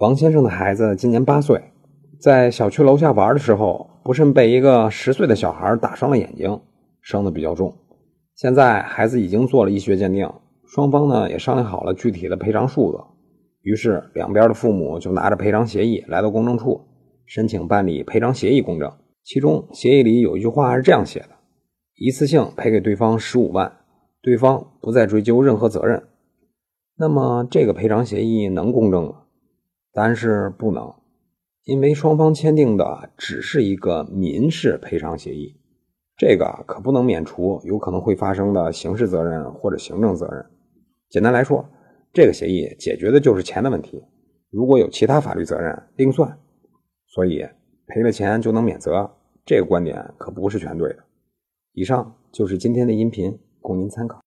王先生的孩子今年八岁，在小区楼下玩的时候，不慎被一个十岁的小孩打伤了眼睛，伤的比较重。现在孩子已经做了医学鉴定，双方呢也商量好了具体的赔偿数额。于是两边的父母就拿着赔偿协议来到公证处，申请办理赔偿协议公证。其中协议里有一句话是这样写的：一次性赔给对方十五万，对方不再追究任何责任。那么这个赔偿协议能公证吗？但是不能，因为双方签订的只是一个民事赔偿协议，这个可不能免除有可能会发生的刑事责任或者行政责任。简单来说，这个协议解决的就是钱的问题，如果有其他法律责任另算。所以赔了钱就能免责，这个观点可不是全对的。以上就是今天的音频，供您参考。